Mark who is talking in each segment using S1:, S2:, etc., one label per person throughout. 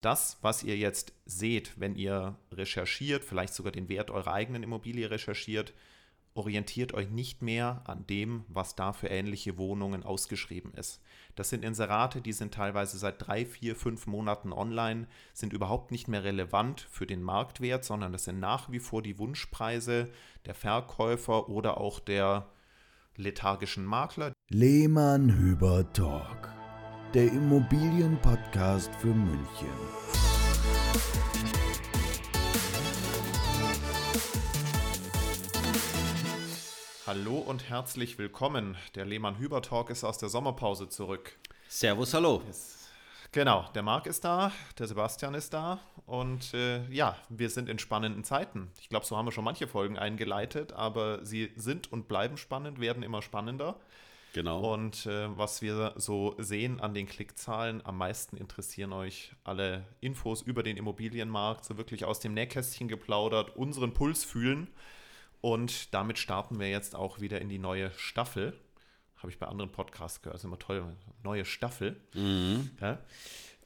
S1: das, was ihr jetzt seht, wenn ihr recherchiert, vielleicht sogar den Wert eurer eigenen Immobilie recherchiert, orientiert euch nicht mehr an dem, was da für ähnliche Wohnungen ausgeschrieben ist. Das sind Inserate, die sind teilweise seit drei, vier, fünf Monaten online, sind überhaupt nicht mehr relevant für den Marktwert, sondern das sind nach wie vor die Wunschpreise der Verkäufer oder auch der lethargischen Makler.
S2: Lehmann Hüber Talk, der Immobilienpodcast für München.
S1: Hallo und herzlich willkommen. Der Lehmann-Hüber-Talk ist aus der Sommerpause zurück.
S3: Servus, hallo.
S1: Genau, der Marc ist da, der Sebastian ist da und äh, ja, wir sind in spannenden Zeiten. Ich glaube, so haben wir schon manche Folgen eingeleitet, aber sie sind und bleiben spannend, werden immer spannender.
S3: Genau.
S1: Und äh, was wir so sehen an den Klickzahlen, am meisten interessieren euch alle Infos über den Immobilienmarkt, so wirklich aus dem Nähkästchen geplaudert, unseren Puls fühlen. Und damit starten wir jetzt auch wieder in die neue Staffel. Habe ich bei anderen Podcasts gehört, ist immer toll. Neue Staffel.
S3: Mhm.
S1: Ja.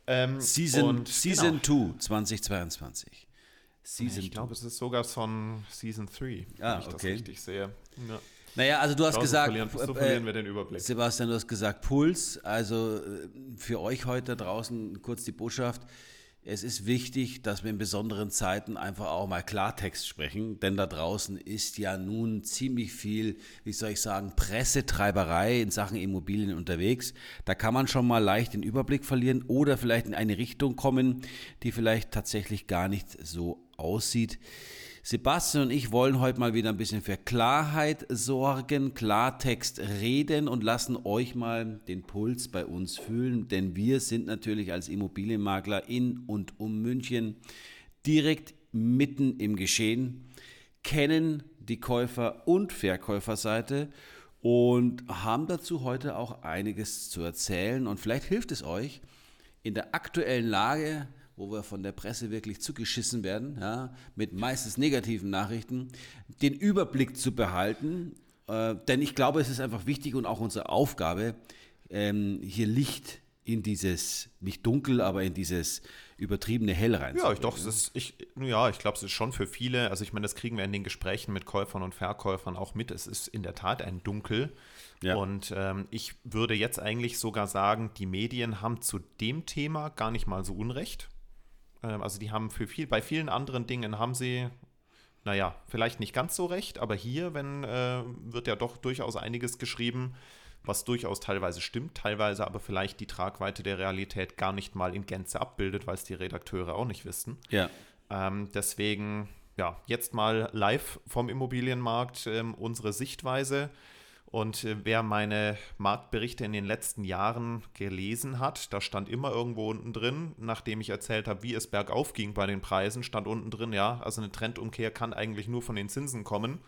S1: Ähm,
S3: Season
S1: und
S3: Season
S1: genau.
S3: 2 2022. Season
S1: Ich glaube, es ist sogar von Season 3,
S3: Ah,
S1: wenn ich das
S3: okay.
S1: richtig sehe. Ja.
S3: Naja, also du hast gesagt,
S1: verlieren, so
S3: äh,
S1: verlieren wir den Überblick.
S3: Sebastian, du hast gesagt Puls. Also äh, für euch heute draußen kurz die Botschaft. Es ist wichtig, dass wir in besonderen Zeiten einfach auch mal Klartext sprechen, denn da draußen ist ja nun ziemlich viel, wie soll ich sagen, Pressetreiberei in Sachen Immobilien unterwegs. Da kann man schon mal leicht den Überblick verlieren oder vielleicht in eine Richtung kommen, die vielleicht tatsächlich gar nicht so aussieht. Sebastian und ich wollen heute mal wieder ein bisschen für Klarheit sorgen, Klartext reden und lassen euch mal den Puls bei uns fühlen, denn wir sind natürlich als Immobilienmakler in und um München direkt mitten im Geschehen, kennen die Käufer- und Verkäuferseite und haben dazu heute auch einiges zu erzählen und vielleicht hilft es euch in der aktuellen Lage, wo wir von der Presse wirklich zugeschissen werden, ja, mit meistens negativen Nachrichten, den Überblick zu behalten. Äh, denn ich glaube, es ist einfach wichtig und auch unsere Aufgabe, ähm, hier Licht in dieses, nicht dunkel, aber in dieses übertriebene Hell rein.
S1: Ja, ich doch, es ist, ich, ja, ich glaube, es ist schon für viele, also ich meine, das kriegen wir in den Gesprächen mit Käufern und Verkäufern auch mit. Es ist in der Tat ein Dunkel.
S3: Ja.
S1: Und ähm, ich würde jetzt eigentlich sogar sagen, die Medien haben zu dem Thema gar nicht mal so Unrecht. Ähm, also die haben für viel, bei vielen anderen Dingen haben sie, naja, vielleicht nicht ganz so recht, aber hier, wenn, äh, wird ja doch durchaus einiges geschrieben, was durchaus teilweise stimmt, teilweise aber vielleicht die Tragweite der Realität gar nicht mal in Gänze abbildet, weil es die Redakteure auch nicht wissen.
S3: Ja.
S1: Ähm, deswegen, ja, jetzt mal live vom Immobilienmarkt ähm, unsere Sichtweise. Und äh, wer meine Marktberichte in den letzten Jahren gelesen hat, da stand immer irgendwo unten drin, nachdem ich erzählt habe, wie es bergauf ging bei den Preisen, stand unten drin, ja, also eine Trendumkehr kann eigentlich nur von den Zinsen kommen.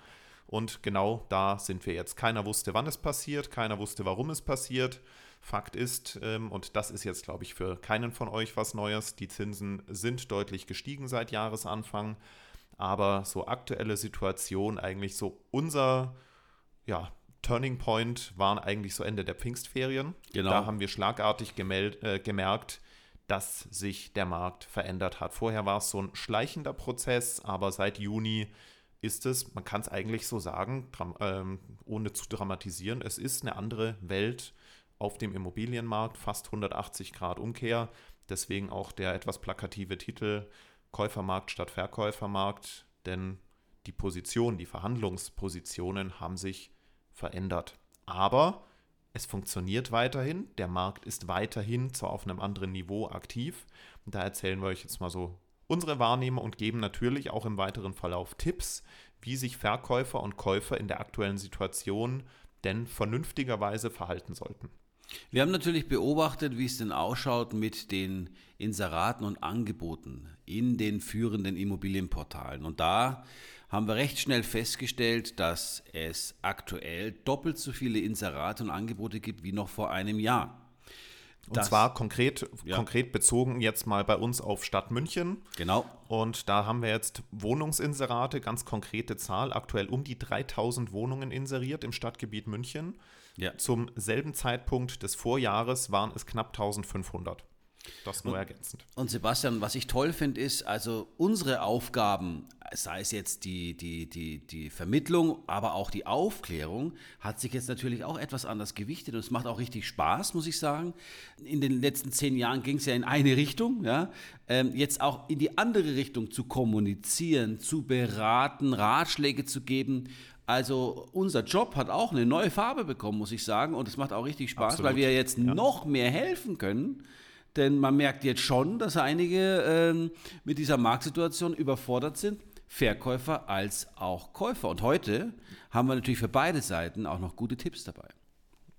S1: Und genau da sind wir jetzt. Keiner wusste, wann es passiert, keiner wusste, warum es passiert. Fakt ist, ähm, und das ist jetzt, glaube ich, für keinen von euch was Neues, die Zinsen sind deutlich gestiegen seit Jahresanfang. Aber so aktuelle Situation, eigentlich so unser, ja, Turning Point waren eigentlich so Ende der Pfingstferien.
S3: Genau.
S1: Da haben wir schlagartig gemeld, äh, gemerkt, dass sich der Markt verändert hat. Vorher war es so ein schleichender Prozess, aber seit Juni ist es, man kann es eigentlich so sagen, ähm, ohne zu dramatisieren, es ist eine andere Welt auf dem Immobilienmarkt, fast 180 Grad Umkehr. Deswegen auch der etwas plakative Titel Käufermarkt statt Verkäufermarkt, denn die Positionen, die Verhandlungspositionen haben sich verändert. Aber es funktioniert weiterhin, der Markt ist weiterhin zwar auf einem anderen Niveau aktiv. Und da erzählen wir euch jetzt mal so unsere Wahrnehmung und geben natürlich auch im weiteren Verlauf Tipps, wie sich Verkäufer und Käufer in der aktuellen Situation denn vernünftigerweise verhalten sollten.
S3: Wir haben natürlich beobachtet, wie es denn ausschaut mit den Inseraten und Angeboten in den führenden Immobilienportalen. Und da haben wir recht schnell festgestellt, dass es aktuell doppelt so viele Inserate und Angebote gibt wie noch vor einem Jahr.
S1: Und
S3: Das-
S1: zwar konkret,
S3: Ja.
S1: konkret bezogen jetzt mal bei uns auf Stadt München.
S3: Genau.
S1: Und da haben wir jetzt Wohnungsinserate, ganz konkrete Zahl, aktuell um die 3000 Wohnungen inseriert im Stadtgebiet München.
S3: Ja.
S1: Zum selben Zeitpunkt des Vorjahres waren es knapp 1500. Das nur ergänzend.
S3: Und Sebastian, was ich toll finde, ist, also unsere Aufgaben, sei es jetzt die, die, die, die Vermittlung, aber auch die Aufklärung, hat sich jetzt natürlich auch etwas anders gewichtet und es macht auch richtig Spaß, muss ich sagen. In den letzten zehn Jahren ging es ja in eine Richtung, ja. Ähm, jetzt auch in die andere Richtung zu kommunizieren, zu beraten, Ratschläge zu geben. Also unser Job hat auch eine neue Farbe bekommen, muss ich sagen. Und es macht auch richtig Spaß, Absolut. weil wir jetzt ja. noch mehr helfen können denn man merkt jetzt schon, dass einige ähm, mit dieser Marktsituation überfordert sind, Verkäufer als auch Käufer. Und heute haben wir natürlich für beide Seiten auch noch gute Tipps dabei.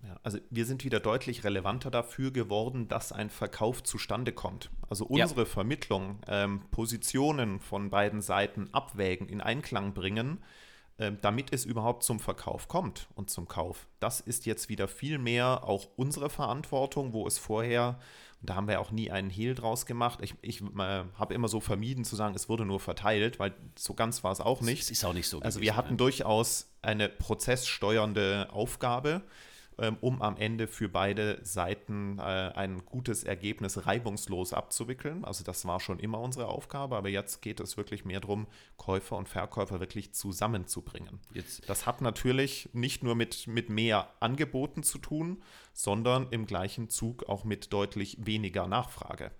S1: Ja, also wir sind wieder deutlich relevanter dafür geworden, dass ein Verkauf zustande kommt. Also unsere ja. Vermittlung, ähm, Positionen von beiden Seiten abwägen, in Einklang bringen, damit es überhaupt zum Verkauf kommt und zum Kauf. Das ist jetzt wieder viel mehr auch unsere Verantwortung, wo es vorher und da haben wir auch nie einen Hehl draus gemacht. Ich, ich äh, habe immer so vermieden zu sagen, es wurde nur verteilt, weil so ganz war es auch nicht. Es
S3: ist auch nicht so.
S1: Also wir hatten durchaus eine prozesssteuernde Aufgabe ähm, um am Ende für beide Seiten äh, ein gutes Ergebnis reibungslos abzuwickeln. Also das war schon immer unsere Aufgabe, aber jetzt geht es wirklich mehr darum, Käufer und Verkäufer wirklich zusammenzubringen. Jetzt. Das hat natürlich nicht nur mit, mit mehr Angeboten zu tun, sondern im gleichen Zug auch mit deutlich weniger Nachfrage.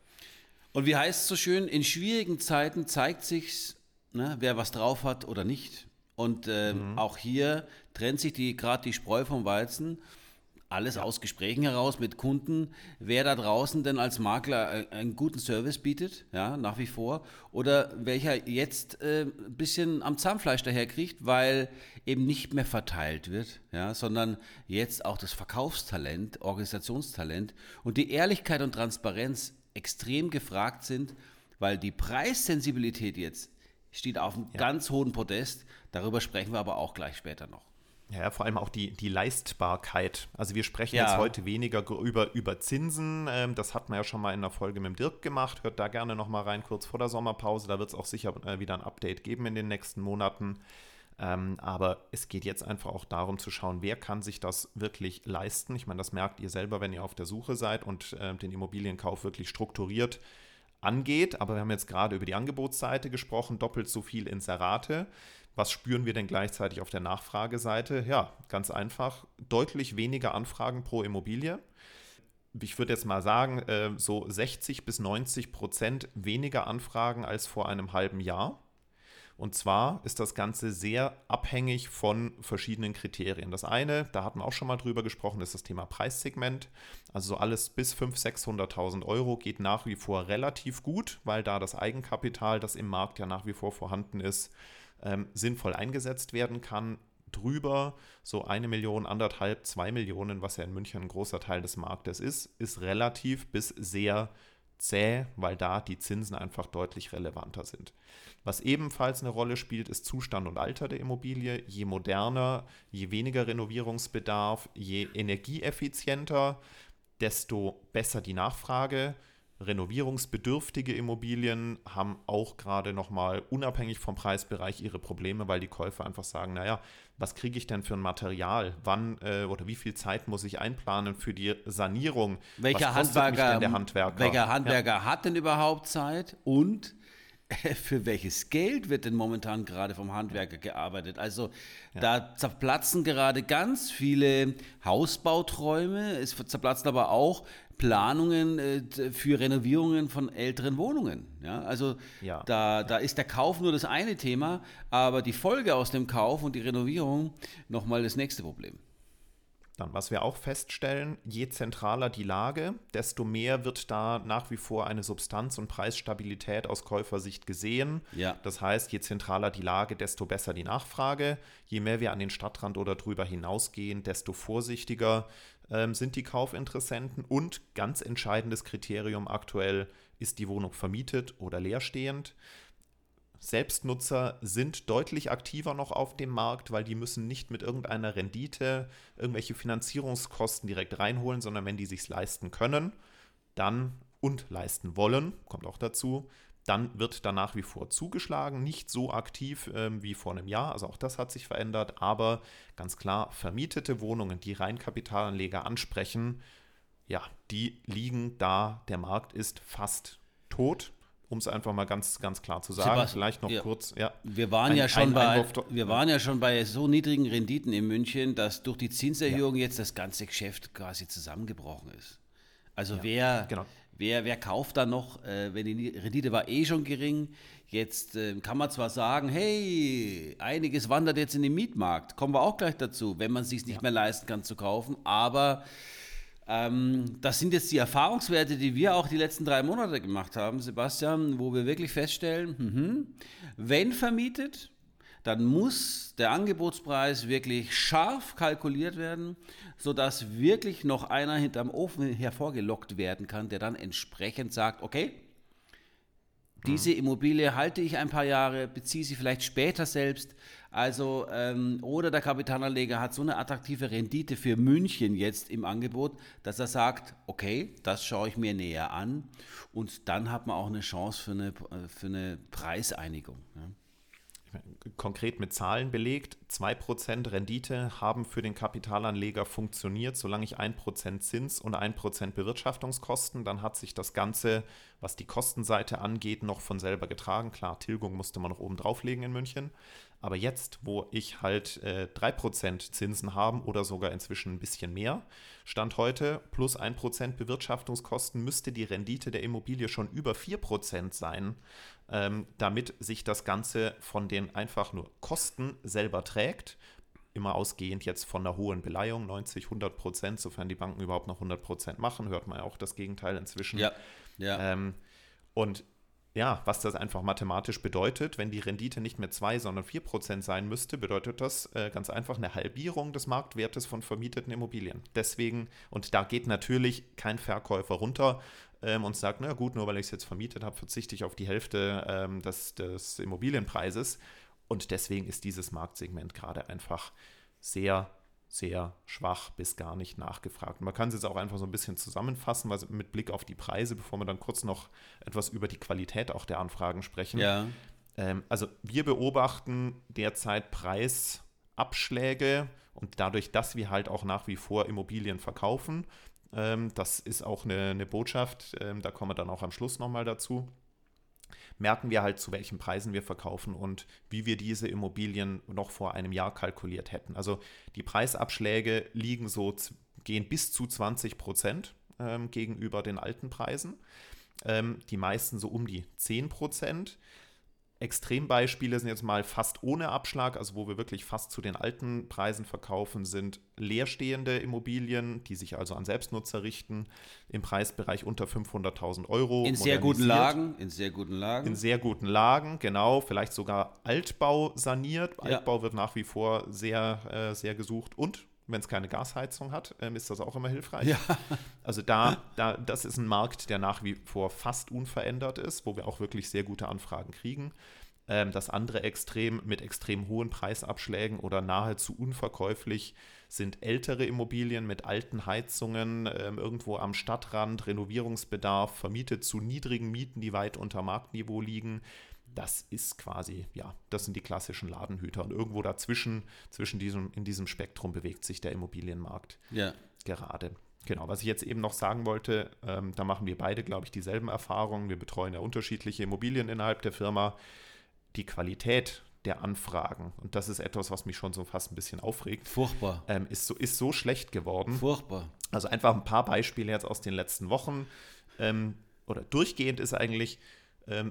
S3: Und wie heißt es so schön, in schwierigen Zeiten zeigt sich, ne, wer was drauf hat oder nicht. Und äh, mhm. auch hier trennt sich die gerade die Spreu vom Weizen alles aus Gesprächen heraus mit Kunden, wer da draußen denn als Makler einen guten Service bietet, ja, nach wie vor, oder welcher jetzt äh, ein bisschen am Zahnfleisch daherkriegt, weil eben nicht mehr verteilt wird, ja, sondern jetzt auch das Verkaufstalent, Organisationstalent und die Ehrlichkeit und Transparenz extrem gefragt sind, weil die Preissensibilität jetzt steht auf einem ja. ganz hohen Podest. Darüber sprechen wir aber auch gleich später noch.
S1: Ja, vor allem auch die, die Leistbarkeit. Also wir sprechen ja. jetzt heute weniger über, über Zinsen. Ähm, das hat man ja schon mal in einer Folge mit dem Dirk gemacht. Hört da gerne noch mal rein, kurz vor der Sommerpause. Da wird es auch sicher äh, wieder ein Update geben in den nächsten Monaten. Ähm, aber es geht jetzt einfach auch darum zu schauen, wer kann sich das wirklich leisten. Ich meine, das merkt ihr selber, wenn ihr auf der Suche seid und äh, den Immobilienkauf wirklich strukturiert angeht. Aber wir haben jetzt gerade über die Angebotsseite gesprochen, doppelt so viel Inserate. Was spüren wir denn gleichzeitig auf der Nachfrageseite? Ja, ganz einfach, deutlich weniger Anfragen pro Immobilie. Ich würde jetzt mal sagen, äh, so 60 bis 90 Prozent weniger Anfragen als vor einem halben Jahr. Und zwar ist das Ganze sehr abhängig von verschiedenen Kriterien. Das eine, da hatten wir auch schon mal drüber gesprochen, ist das Thema Preissegment. Also so alles bis 500.000, 600.000 Euro geht nach wie vor relativ gut, weil da das Eigenkapital, das im Markt ja nach wie vor vorhanden ist, ähm, sinnvoll eingesetzt werden kann. Drüber so eine Million, anderthalb, zwei Millionen, was ja in München ein großer Teil des Marktes ist, ist relativ bis sehr zäh, weil da die Zinsen einfach deutlich relevanter sind. Was ebenfalls eine Rolle spielt, ist Zustand und Alter der Immobilie. Je moderner, je weniger Renovierungsbedarf, je energieeffizienter, desto besser die Nachfrage renovierungsbedürftige Immobilien haben auch gerade nochmal unabhängig vom Preisbereich ihre Probleme, weil die Käufer einfach sagen, naja, was kriege ich denn für ein Material? Wann äh, oder wie viel Zeit muss ich einplanen für die Sanierung?
S3: Welcher Handwerker, Handwerker, Welcher Handwerker ja. hat denn überhaupt Zeit? Und für welches Geld wird denn momentan gerade vom Handwerker gearbeitet? Also ja. da zerplatzen gerade ganz viele Hausbauträume, es zerplatzen aber auch Planungen äh, für Renovierungen von älteren Wohnungen. Ja, also ja. Da, da ist der Kauf nur das eine Thema, aber die Folge aus dem Kauf und die Renovierung nochmal das nächste Problem.
S1: Dann, was wir auch feststellen, je zentraler die Lage, desto mehr wird da nach wie vor eine Substanz- und Preisstabilität aus Käufersicht gesehen. Ja. Das heißt, je zentraler die Lage, desto besser die Nachfrage. Je mehr wir an den Stadtrand oder drüber hinausgehen, desto vorsichtiger ähm, sind die Kaufinteressenten und ganz entscheidendes Kriterium aktuell, ist die Wohnung vermietet oder leerstehend. Selbstnutzer sind deutlich aktiver noch auf dem Markt, weil die müssen nicht mit irgendeiner Rendite irgendwelche Finanzierungskosten direkt reinholen, sondern wenn die sich leisten können, dann und leisten wollen, kommt auch dazu, dann wird da nach wie vor zugeschlagen, nicht so aktiv ähm, wie vor einem Jahr, also auch das hat sich verändert, aber ganz klar, vermietete Wohnungen, die Reinkapitalanleger ansprechen, ja, die liegen da, der Markt ist fast tot um es einfach mal ganz, ganz klar zu sagen.
S3: Sebastian,
S1: Vielleicht noch
S3: ja.
S1: kurz, ja.
S3: Wir waren
S1: Ein-
S3: ja schon bei,
S1: Einwurf-
S3: wir waren ja schon bei so niedrigen Renditen in München, dass durch die Zinserhöhung jetzt das ganze Geschäft quasi zusammengebrochen ist. Also wer,
S1: genau.
S3: Wer, wer kauft da noch, äh, wenn die Rendite war eh schon gering, jetzt äh, kann man zwar sagen, hey, einiges wandert jetzt in den Mietmarkt, kommen wir auch gleich dazu, wenn man es sich nicht mehr leisten kann zu kaufen, aber ähm, das sind jetzt die Erfahrungswerte, die wir auch die letzten drei Monate gemacht haben, Sebastian, wo wir wirklich feststellen, mhm, wenn vermietet, dann muss der Angebotspreis wirklich scharf kalkuliert werden, sodass wirklich noch einer hinterm Ofen hervorgelockt werden kann, der dann entsprechend sagt, okay, diese Immobilie halte ich ein paar Jahre, beziehe sie vielleicht später selbst. Also, ähm, oder der Kapitalanleger hat so eine attraktive Rendite für München jetzt im Angebot, dass er sagt, okay, das schaue ich mir näher an. Und dann hat man auch eine Chance für eine, äh, für eine Preiseinigung. Ja.
S1: Konkret mit Zahlen belegt. 2% Rendite haben für den Kapitalanleger funktioniert, solange ich 1% Zins und 1% Bewirtschaftungskosten, dann hat sich das Ganze, was die Kostenseite angeht, noch von selber getragen. Klar, Tilgung musste man noch oben drauflegen in München. Aber jetzt, wo ich halt äh, 3% Zinsen haben oder sogar inzwischen ein bisschen mehr, Stand heute, plus 1% Bewirtschaftungskosten, müsste die Rendite der Immobilie schon über 4% sein, ähm, damit sich das Ganze von den einfach nur Kosten selber trägt. Immer ausgehend jetzt von einer hohen Beleihung, 90, 100 Prozent, sofern die Banken überhaupt noch 100 Prozent machen, hört man ja auch das Gegenteil inzwischen.
S3: Ja, ja.
S1: Ähm, und ja, was das einfach mathematisch bedeutet, wenn die Rendite nicht mehr 2, sondern 4 Prozent sein müsste, bedeutet das äh, ganz einfach eine Halbierung des Marktwertes von vermieteten Immobilien. Deswegen, und da geht natürlich kein Verkäufer runter ähm, und sagt, na gut, nur weil ich es jetzt vermietet habe, verzichte ich auf die Hälfte ähm, des, des Immobilienpreises. Und deswegen ist dieses Marktsegment gerade einfach sehr, sehr schwach bis gar nicht nachgefragt. Man kann es jetzt auch einfach so ein bisschen zusammenfassen, was mit Blick auf die Preise, bevor wir dann kurz noch etwas über die Qualität auch der Anfragen sprechen.
S3: ja.
S1: Ähm, also wir beobachten derzeit Preisabschläge und dadurch, dass wir halt auch nach wie vor Immobilien verkaufen, ähm, das ist auch eine, eine Botschaft, ähm, da kommen wir dann auch am Schluss nochmal dazu, merken wir halt, zu welchen Preisen wir verkaufen und wie wir diese Immobilien noch vor einem Jahr kalkuliert hätten. Also die Preisabschläge liegen so, gehen bis zu 20 Prozent ähm, gegenüber den alten Preisen. Ähm, die meisten so um die 10 Prozent. Extrembeispiele sind jetzt mal fast ohne Abschlag, also wo wir wirklich fast zu den alten Preisen verkaufen, sind leerstehende Immobilien, die sich also an Selbstnutzer richten, im Preisbereich unter 500.000 Euro.
S3: In sehr guten. Lagen, in sehr guten Lagen.
S1: In sehr guten Lagen, genau. Vielleicht sogar Altbau saniert.
S3: Ja.
S1: Altbau wird nach wie vor sehr, äh, sehr gesucht. Und wenn es keine Gasheizung hat, ähm, ist das auch immer hilfreich.
S3: Ja.
S1: Also da, da, das ist ein Markt, der nach wie vor fast unverändert ist, wo wir auch wirklich sehr gute Anfragen kriegen. Ähm, das andere Extrem mit extrem hohen Preisabschlägen oder nahezu unverkäuflich sind ältere Immobilien mit alten Heizungen, ähm, irgendwo am Stadtrand, Renovierungsbedarf, vermietet zu niedrigen Mieten, die weit unter Marktniveau liegen. Das ist quasi, ja, das sind die klassischen Ladenhüter. Und irgendwo dazwischen, zwischen diesem, in diesem Spektrum bewegt sich der Immobilienmarkt
S3: ja.
S1: gerade. Genau, was ich jetzt eben noch sagen wollte, ähm, da machen wir beide, glaube ich, dieselben Erfahrungen. Wir betreuen ja unterschiedliche Immobilien innerhalb der Firma. Die Qualität der Anfragen, und das ist etwas, was mich schon so fast ein bisschen aufregt,
S3: Furchtbar.
S1: ähm, ist, so, ist so schlecht geworden.
S3: Furchtbar.
S1: Also einfach ein paar Beispiele jetzt aus den letzten Wochen. Ähm, oder durchgehend ist eigentlich,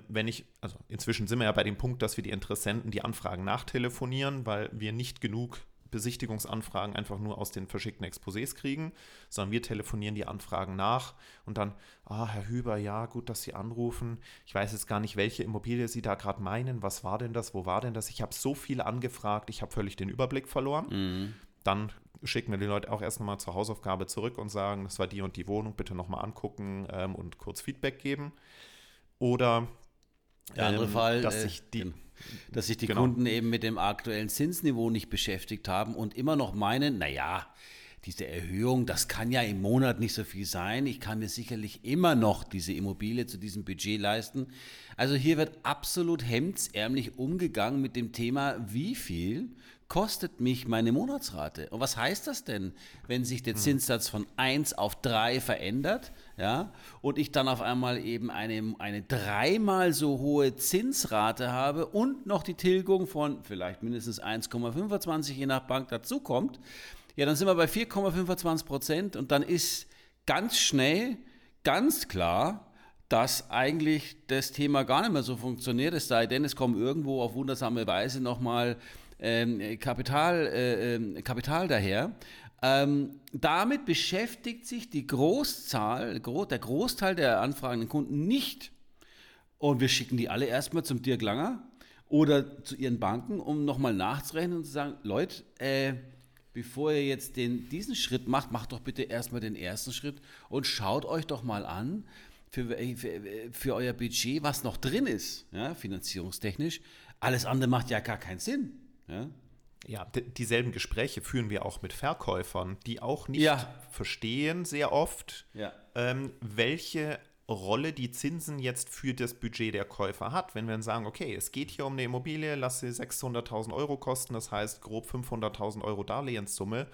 S1: wenn ich, also inzwischen sind wir ja bei dem Punkt, dass wir die Interessenten die Anfragen nachtelefonieren, weil wir nicht genug Besichtigungsanfragen einfach nur aus den verschickten Exposés kriegen, sondern wir telefonieren die Anfragen nach und dann, ah, Herr Hüber, ja, gut, dass Sie anrufen. Ich weiß jetzt gar nicht, welche Immobilie Sie da gerade meinen. Was war denn das? Wo war denn das? Ich habe so viel angefragt, ich habe völlig den Überblick verloren
S3: Mhm.
S1: dann schicken wir die Leute auch erst nochmal zur Hausaufgabe zurück und sagen, das war die und die Wohnung, bitte nochmal angucken ähm, und kurz Feedback geben. Oder
S3: Der andere
S1: ähm,
S3: Fall,
S1: dass
S3: äh,
S1: sich die,
S3: gen- dass sich die
S1: Genau.
S3: Kunden eben mit dem aktuellen Zinsniveau nicht beschäftigt haben und immer noch meinen, naja, diese Erhöhung, das kann ja im Monat nicht so viel sein. Ich kann mir sicherlich immer noch diese Immobilie zu diesem Budget leisten. Also hier wird absolut hemdsärmlich umgegangen mit dem Thema, wie viel kostet mich meine Monatsrate. Und was heißt das denn, wenn sich der Zinssatz von 1 auf 3 verändert, ja, und ich dann auf einmal eben eine, eine dreimal so hohe Zinsrate habe und noch die Tilgung von vielleicht mindestens 1,25 je nach Bank dazukommt, ja, dann sind wir bei 4,25 Prozent und dann ist ganz schnell, ganz klar, dass eigentlich das Thema gar nicht mehr so funktioniert, es sei denn, es kommen irgendwo auf wundersame Weise nochmal ähm, Kapital, äh, ähm, Kapital daher. Ähm, damit beschäftigt sich die Großzahl, der Großteil der anfragenden Kunden nicht. Und wir schicken die alle erstmal zum Dirk Langer oder zu ihren Banken, um nochmal nachzurechnen und zu sagen, Leute, äh, bevor ihr jetzt den, diesen Schritt macht, macht doch bitte erstmal den ersten Schritt und schaut euch doch mal an, für, für, für euer Budget, was noch drin ist, ja, finanzierungstechnisch. Alles andere macht ja gar keinen Sinn. Ja,
S1: ja dieselben Gespräche führen wir auch mit Verkäufern, die auch nicht
S3: ja.
S1: verstehen sehr oft,
S3: ja.
S1: ähm, welche Rolle die Zinsen jetzt für das Budget der Käufer hat. Wenn wir dann sagen, okay, es geht hier um eine Immobilie, lass sie 600.000 Euro kosten, das heißt grob 500.000 Euro Darlehenssumme.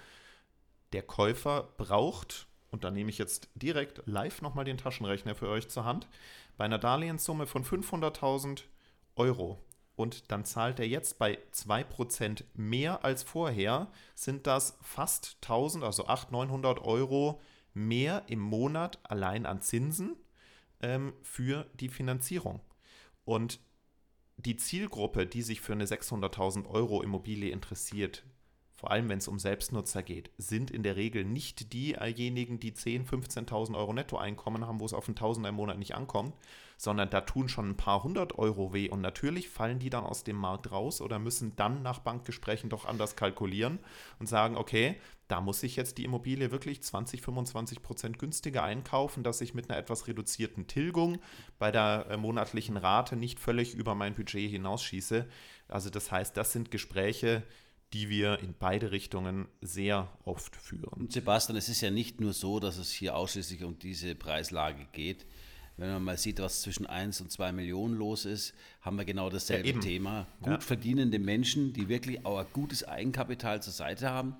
S1: Der Käufer braucht, und da nehme ich jetzt direkt live nochmal den Taschenrechner für euch zur Hand, bei einer Darlehenssumme von 500.000 Euro und dann zahlt er jetzt bei 2% mehr als vorher, sind das fast 1000, also 800, 900 Euro mehr im Monat allein an Zinsen ähm, für die Finanzierung. Und die Zielgruppe, die sich für eine 600.000 Euro Immobilie interessiert, vor allem wenn es um Selbstnutzer geht, sind in der Regel nicht diejenigen, die 10.000, 15.000 Euro Nettoeinkommen haben, wo es auf einen Tausender im Monat nicht ankommt, sondern da tun schon ein paar hundert Euro weh und natürlich fallen die dann aus dem Markt raus oder müssen dann nach Bankgesprächen doch anders kalkulieren und sagen, okay, da muss ich jetzt die Immobilie wirklich 20, 25 Prozent günstiger einkaufen, dass ich mit einer etwas reduzierten Tilgung bei der äh, monatlichen Rate nicht völlig über mein Budget hinausschieße. Also das heißt, das sind Gespräche, die wir in beide Richtungen sehr oft führen.
S3: Sebastian, es ist ja nicht nur so, dass es hier ausschließlich um diese Preislage geht. Wenn man mal sieht, was zwischen 1 und 2 Millionen los ist, haben wir genau dasselbe ja, Thema. Gut ja. verdienende Menschen, die wirklich auch ein gutes Eigenkapital zur Seite haben,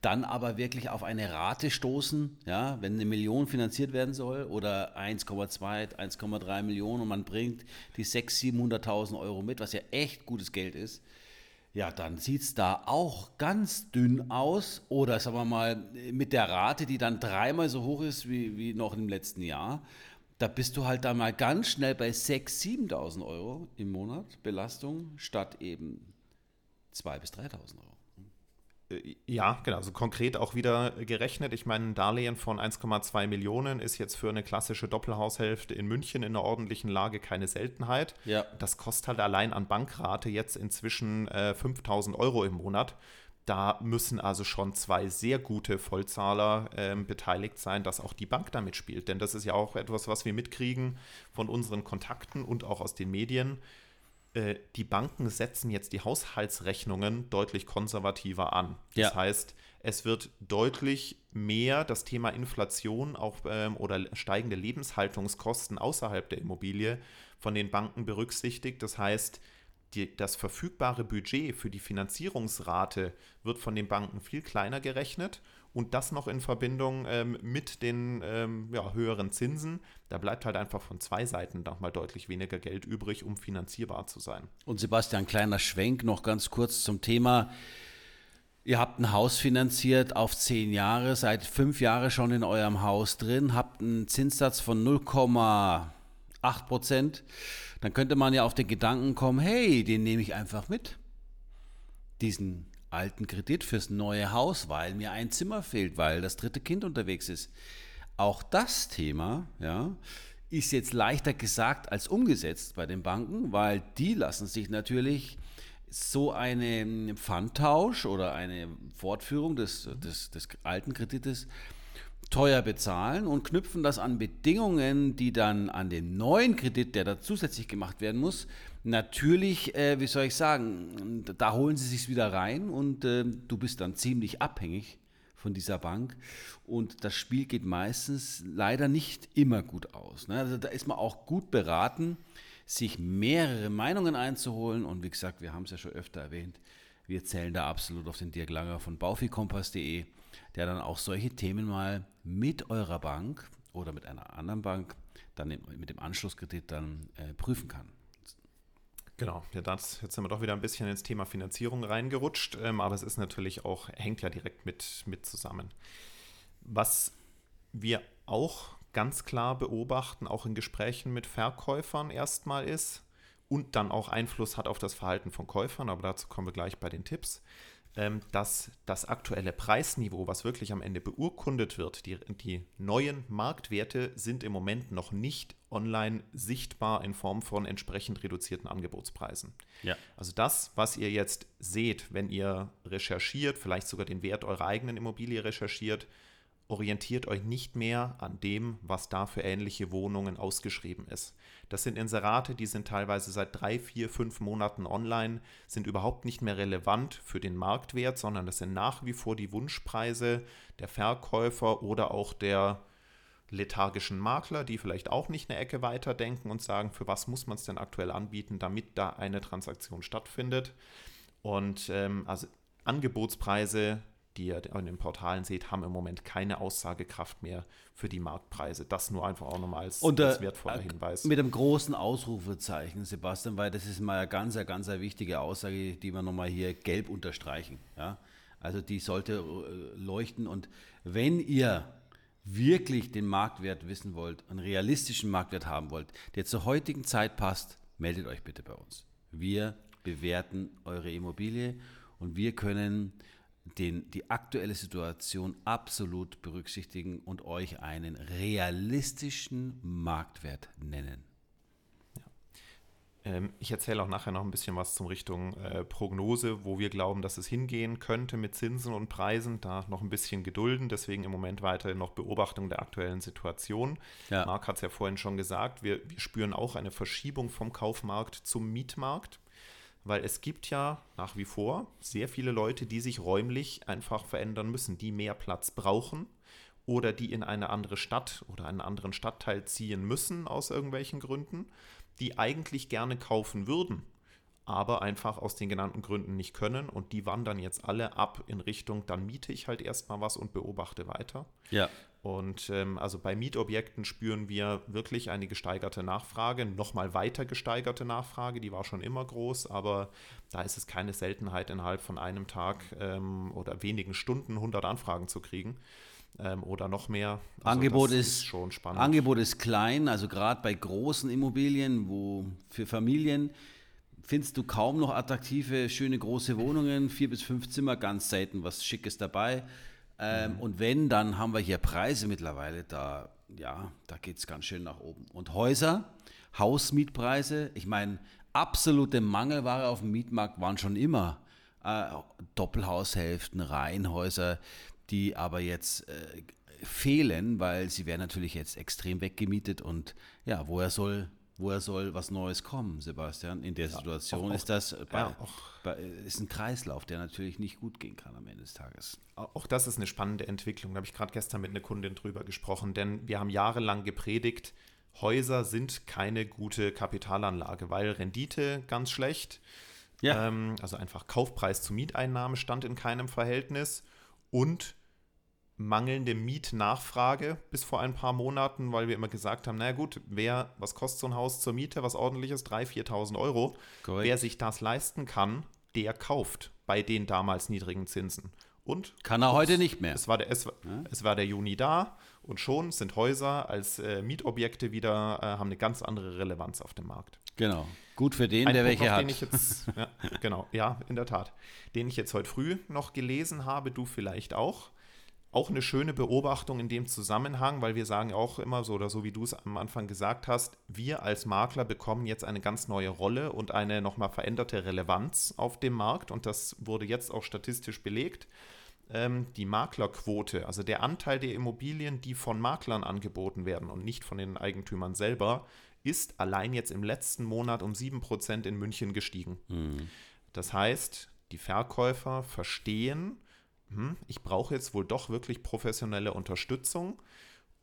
S3: dann aber wirklich auf eine Rate stoßen, ja, wenn eine Million finanziert werden soll oder 1,2, 1,3 Millionen und man bringt die 600.000, 700.000 Euro mit, was ja echt gutes Geld ist, ja, dann sieht es da auch ganz dünn aus. Oder sagen wir mal, mit der Rate, die dann dreimal so hoch ist wie, wie noch im letzten Jahr, da bist du halt da mal ganz schnell bei 6.000, 7.000 Euro im Monat Belastung statt eben 2.000 bis 3.000 Euro.
S1: Äh, ja, genau. Also konkret auch wieder gerechnet. Ich meine, ein Darlehen von 1,2 Millionen ist jetzt für eine klassische Doppelhaushälfte in München in einer ordentlichen Lage keine Seltenheit.
S3: Ja.
S1: Das kostet halt allein an Bankrate jetzt inzwischen äh, 5000 Euro im Monat. Da müssen also schon zwei sehr gute Vollzahler äh, beteiligt sein, dass auch die Bank damit spielt. Denn das ist ja auch etwas, was wir mitkriegen von unseren Kontakten und auch aus den Medien äh, die Banken setzen jetzt die Haushaltsrechnungen deutlich konservativer an. Das
S3: ja.
S1: heißt, es wird deutlich mehr das Thema Inflation auch, ähm, oder steigende Lebenshaltungskosten außerhalb der Immobilie von den Banken berücksichtigt. Das heißt, die, das verfügbare Budget für die Finanzierungsrate wird von den Banken viel kleiner gerechnet und das noch in Verbindung ähm, mit den ähm, ja, höheren Zinsen. Da bleibt halt einfach von zwei Seiten nochmal deutlich weniger Geld übrig, um finanzierbar zu sein.
S3: Und Sebastian, kleiner Schwenk noch ganz kurz zum Thema. Ihr habt ein Haus finanziert auf zehn Jahre, seid fünf Jahre schon in eurem Haus drin, habt einen Zinssatz von 0,8 Prozent. Dann könnte man ja auf den Gedanken kommen, hey, den nehme ich einfach mit. Diesen alten Kredit fürs neue Haus, weil mir ein Zimmer fehlt, weil das dritte Kind unterwegs ist. Auch das Thema, ja, ist jetzt leichter gesagt als umgesetzt bei den Banken, weil die lassen sich natürlich so einen Pfandtausch oder eine Fortführung des, des, des alten Kredites teuer bezahlen und knüpfen das an Bedingungen, die dann an den neuen Kredit, der da zusätzlich gemacht werden muss, natürlich, äh, wie soll ich sagen, da holen sie sich wieder rein und äh, du bist dann ziemlich abhängig von dieser Bank. Und das Spiel geht meistens leider nicht immer gut aus. Ne? Also da ist man auch gut beraten, sich mehrere Meinungen einzuholen. Und wie gesagt, wir haben es ja schon öfter erwähnt, Wir zählen da absolut auf den Dirk Langer von baufikompass.de, der dann auch solche Themen mal mit eurer Bank oder mit einer anderen Bank dann mit dem Anschlusskredit dann äh, prüfen kann.
S1: Genau, ja, das, jetzt sind wir doch wieder ein bisschen ins Thema Finanzierung reingerutscht, ähm, aber es ist natürlich auch, hängt ja direkt mit, mit zusammen. Was wir auch ganz klar beobachten, auch in Gesprächen mit Verkäufern erstmal ist und dann auch Einfluss hat auf das Verhalten von Käufern, aber dazu kommen wir gleich bei den Tipps, dass das aktuelle Preisniveau, was wirklich am Ende beurkundet wird, die, die neuen Marktwerte sind im Moment noch nicht online sichtbar in Form von entsprechend reduzierten Angebotspreisen.
S3: Ja.
S1: Also das, was ihr jetzt seht, wenn ihr recherchiert, vielleicht sogar den Wert eurer eigenen Immobilie recherchiert, orientiert euch nicht mehr an dem, was da für ähnliche Wohnungen ausgeschrieben ist. Das sind Inserate, die sind teilweise seit drei, vier, fünf Monaten online, sind überhaupt nicht mehr relevant für den Marktwert, sondern das sind nach wie vor die Wunschpreise der Verkäufer oder auch der lethargischen Makler, die vielleicht auch nicht eine Ecke weiter denken und sagen, für was muss man es denn aktuell anbieten, damit da eine Transaktion stattfindet. Und ähm, also Angebotspreise die ihr in den Portalen seht, haben im Moment keine Aussagekraft mehr für die Marktpreise. Das nur einfach auch nochmal als,
S3: Und,
S1: als wertvoller Hinweis.
S3: Mit einem großen Ausrufezeichen, Sebastian, weil das ist mal eine ganz, ganz wichtige Aussage, die wir nochmal hier gelb unterstreichen. Ja? Also die sollte äh, leuchten. Und wenn ihr wirklich den Marktwert wissen wollt, einen realistischen Marktwert haben wollt, der zur heutigen Zeit passt, meldet euch bitte bei uns. Wir bewerten eure Immobilie und wir können den, die aktuelle Situation absolut berücksichtigen und euch einen realistischen Marktwert nennen.
S1: Ähm, ich erzähle auch nachher noch ein bisschen was zum Richtung äh, Prognose, wo wir glauben, dass es hingehen könnte mit Zinsen und Preisen. Da noch ein bisschen gedulden, deswegen im Moment weiterhin noch Beobachtung der aktuellen Situation. Ja. Marc hat es ja vorhin schon gesagt, wir, wir spüren auch eine Verschiebung vom Kaufmarkt zum Mietmarkt weil es gibt ja nach wie vor sehr viele Leute, die sich räumlich einfach verändern müssen, die mehr Platz brauchen oder die in eine andere Stadt oder einen anderen Stadtteil ziehen müssen aus irgendwelchen Gründen, die eigentlich gerne kaufen würden, aber einfach aus den genannten Gründen nicht können und die wandern jetzt alle ab in Richtung, dann miete ich halt erstmal was und beobachte weiter.
S3: Ja.
S1: Und ähm, also bei Mietobjekten spüren wir wirklich eine gesteigerte Nachfrage, nochmal weiter gesteigerte Nachfrage, die war schon immer groß, aber da ist es keine Seltenheit, innerhalb von einem Tag ähm, oder wenigen Stunden 100 Anfragen zu kriegen ähm, oder noch mehr.
S3: Also Angebot ist, ist, schon spannend. Angebot ist klein, also gerade bei großen Immobilien, wo für Familien findest du kaum noch attraktive, schöne große Wohnungen, vier bis fünf Zimmer, ganz selten was Schickes dabei. Ähm, mhm. Und wenn, dann haben wir hier Preise mittlerweile, da, ja, da geht es ganz schön nach oben. Und Häuser, Hausmietpreise, ich meine, absolute Mangelware auf dem Mietmarkt waren schon immer äh, Doppelhaushälften, Reihenhäuser, die aber jetzt äh, fehlen, weil sie werden natürlich jetzt extrem weggemietet und ja, woher soll woher soll was Neues kommen, Sebastian? In der Situation ja, auch, ist das ja, auch, bei, ist ein Kreislauf, der natürlich nicht gut gehen kann am Ende des Tages.
S1: Auch das ist eine spannende Entwicklung. Da habe ich gerade gestern mit einer Kundin drüber gesprochen, denn wir haben jahrelang gepredigt, Häuser sind keine gute Kapitalanlage, weil Rendite ganz schlecht. Ja. Ähm, also einfach Kaufpreis zu Mieteinnahme stand in keinem Verhältnis und mangelnde Mietnachfrage bis vor ein paar Monaten, weil wir immer gesagt haben, na gut, wer, was kostet so ein Haus zur Miete, was ordentliches, 3.000, 4.000 Euro. Correct. Wer sich das leisten kann, der kauft bei den damals niedrigen Zinsen. Und
S3: kann er ups, heute nicht mehr.
S1: Es war, der, es, ja. es war der Juni da und schon sind Häuser als äh, Mietobjekte wieder, äh, haben eine ganz andere Relevanz auf dem Markt.
S3: Genau. Gut für den, Ein der Punkt welche hat. Den
S1: ich jetzt, ja, genau, ja, in der Tat. Den ich jetzt heute früh noch gelesen habe, du vielleicht auch auch eine schöne Beobachtung in dem Zusammenhang, weil wir sagen auch immer so, oder so wie du es am Anfang gesagt hast, wir als Makler bekommen jetzt eine ganz neue Rolle und eine nochmal veränderte Relevanz auf dem Markt und das wurde jetzt auch statistisch belegt. Ähm, die Maklerquote, also der Anteil der Immobilien, die von Maklern angeboten werden und nicht von den Eigentümern selber, ist allein jetzt im letzten Monat um 7% in München gestiegen. Mhm. Das heißt, die Verkäufer verstehen, hm, ich brauche jetzt wohl doch wirklich professionelle Unterstützung.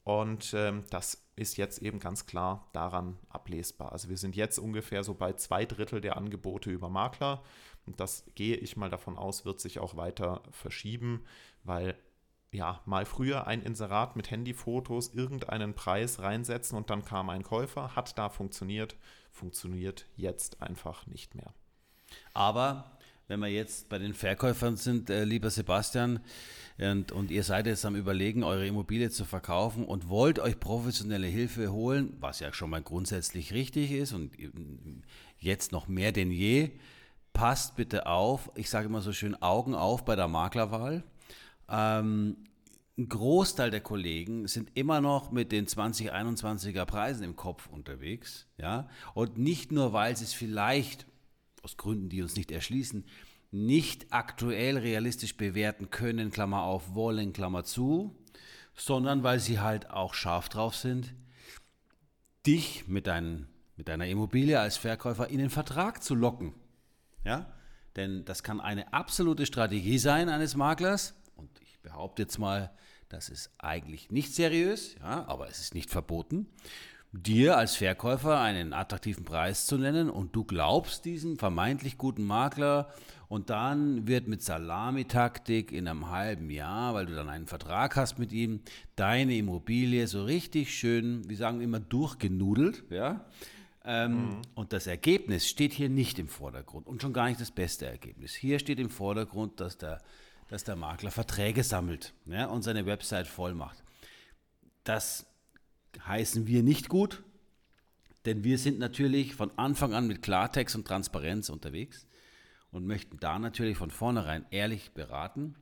S1: Und ähm, das ist jetzt eben ganz klar daran ablesbar. Also wir sind jetzt ungefähr so bei zwei Drittel der Angebote über Makler. Und das gehe ich mal davon aus, wird sich auch weiter verschieben, weil ja, mal früher ein Inserat mit Handyfotos irgendeinen Preis reinsetzen und dann kam ein Käufer, hat da funktioniert, funktioniert jetzt einfach nicht mehr.
S3: Aber wenn wir jetzt bei den Verkäufern sind, äh, lieber Sebastian, und, und, ihr seid jetzt am Überlegen, eure Immobilie zu verkaufen und wollt euch professionelle Hilfe holen, was ja schon mal grundsätzlich richtig ist und jetzt noch mehr denn je, passt bitte auf, ich sage immer so schön, Augen auf bei der Maklerwahl. Ähm, ein Großteil der Kollegen sind immer noch mit den 2021er Preisen im Kopf unterwegs, ja, und nicht nur, weil sie es vielleicht aus Gründen, die uns nicht erschließen, nicht aktuell realistisch bewerten können, Klammer auf, wollen, Klammer zu, sondern weil sie halt auch scharf drauf sind, dich mit, dein, mit deiner Immobilie als Verkäufer in den Vertrag zu locken. Ja? Denn das kann eine absolute Strategie sein eines Maklers. Und ich behaupte jetzt mal, das ist eigentlich nicht seriös, ja, aber es ist nicht verboten dir als Verkäufer einen attraktiven Preis zu nennen und du glaubst diesem vermeintlich guten Makler und dann wird mit Salamitaktik in einem halben Jahr, weil du dann einen Vertrag hast mit ihm, deine Immobilie so richtig schön, wir sagen immer, durchgenudelt, ja. Ähm, mhm. Und das Ergebnis steht hier nicht im Vordergrund und schon gar nicht das beste Ergebnis. Hier steht im Vordergrund, dass der, dass der Makler Verträge sammelt ja, und seine Website voll macht. Das heißen wir nicht gut, denn wir sind natürlich von Anfang an mit Klartext und Transparenz unterwegs und möchten da natürlich von vornherein ehrlich beraten.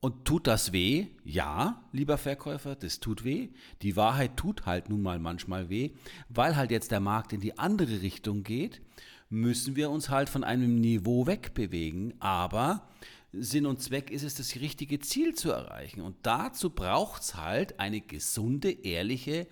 S3: Und tut das weh? Ja, lieber Verkäufer, das tut weh. Die Wahrheit tut halt nun mal manchmal weh, weil halt jetzt der Markt in die andere Richtung geht, müssen wir uns halt von einem Niveau wegbewegen. Aber Sinn und Zweck ist es, das richtige Ziel zu erreichen. Und dazu braucht es halt eine gesunde, ehrliche